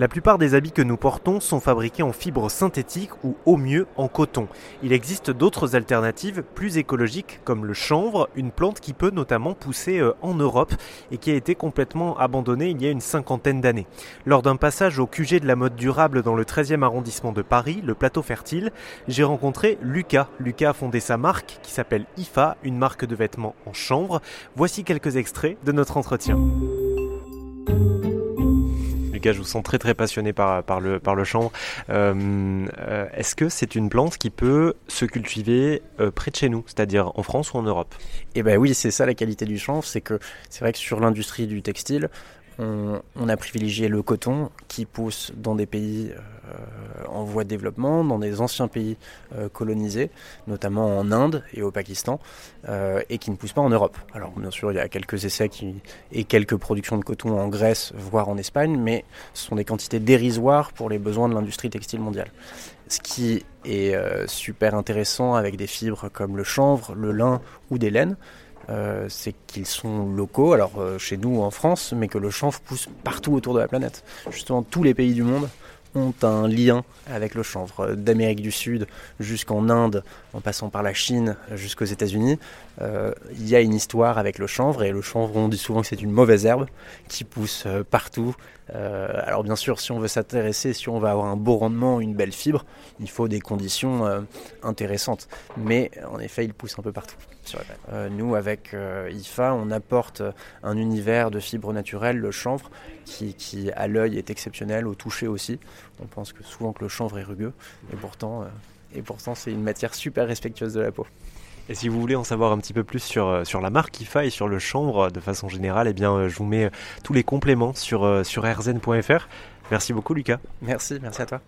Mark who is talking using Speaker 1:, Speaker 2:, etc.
Speaker 1: La plupart des habits que nous portons sont fabriqués en fibres synthétiques ou au mieux en coton. Il existe d'autres alternatives plus écologiques comme le chanvre, une plante qui peut notamment pousser euh, en Europe et qui a été complètement abandonnée il y a une cinquantaine d'années. Lors d'un passage au QG de la mode durable dans le 13e arrondissement de Paris, le plateau fertile, j'ai rencontré Lucas. Lucas a fondé sa marque qui s'appelle IFA, une marque de vêtements en chanvre. Voici quelques extraits de notre entretien je vous sens très très passionné par, le, par chanvre. Euh, euh, est-ce que c'est une plante qui peut se cultiver euh, près de chez nous, c'est-à-dire en France ou en Europe?
Speaker 2: Eh bien oui, c'est ça la qualité du chanvre, c'est que c'est vrai que sur l'industrie du textile, on, a privilégié le coton qui pousse dans des pays euh, en voie de développement, dans des anciens pays euh, colonisés, notamment en Inde et au Pakistan, euh, et qui ne pousse pas en Europe. Alors bien sûr, il y a quelques essais et quelques productions de coton en Grèce, voire en Espagne, mais ce sont des quantités dérisoires pour les besoins de l'industrie textile mondiale. Ce qui est super intéressant avec des fibres comme le chanvre, le lin ou des laines, euh, c'est qu'ils sont locaux, alors euh, chez nous en France, mais que le chanvre pousse partout autour de la planète. Justement, tous les pays du monde ont un lien avec le chanvre, d'Amérique du Sud jusqu'en Inde, en passant par la Chine jusqu'aux États-Unis. Euh, il y a une histoire avec le chanvre, et le chanvre, on dit souvent que c'est une mauvaise herbe qui pousse partout. alors bien sûr, si on veut s'intéresser, si on veut avoir un beau rendement, une belle fibre, il faut des conditions intéressantes. Mais en effet, il pousse un peu partout. Euh, nous, avec euh, IFA, on apporte un univers de fibres naturelles, le chanvre, qui, à l'œil est exceptionnel, au toucher aussi. On pense que souvent que le chanvre est rugueux, et pourtant, euh, et pourtant c'est une matière super respectueuse de la peau.
Speaker 1: Et si vous voulez en savoir un petit peu plus sur, sur la marque IFA et sur le chanvre de façon générale, eh bien, je vous mets tous les compléments sur, sur rzn.fr. Merci beaucoup Lucas.
Speaker 2: Merci, merci à toi.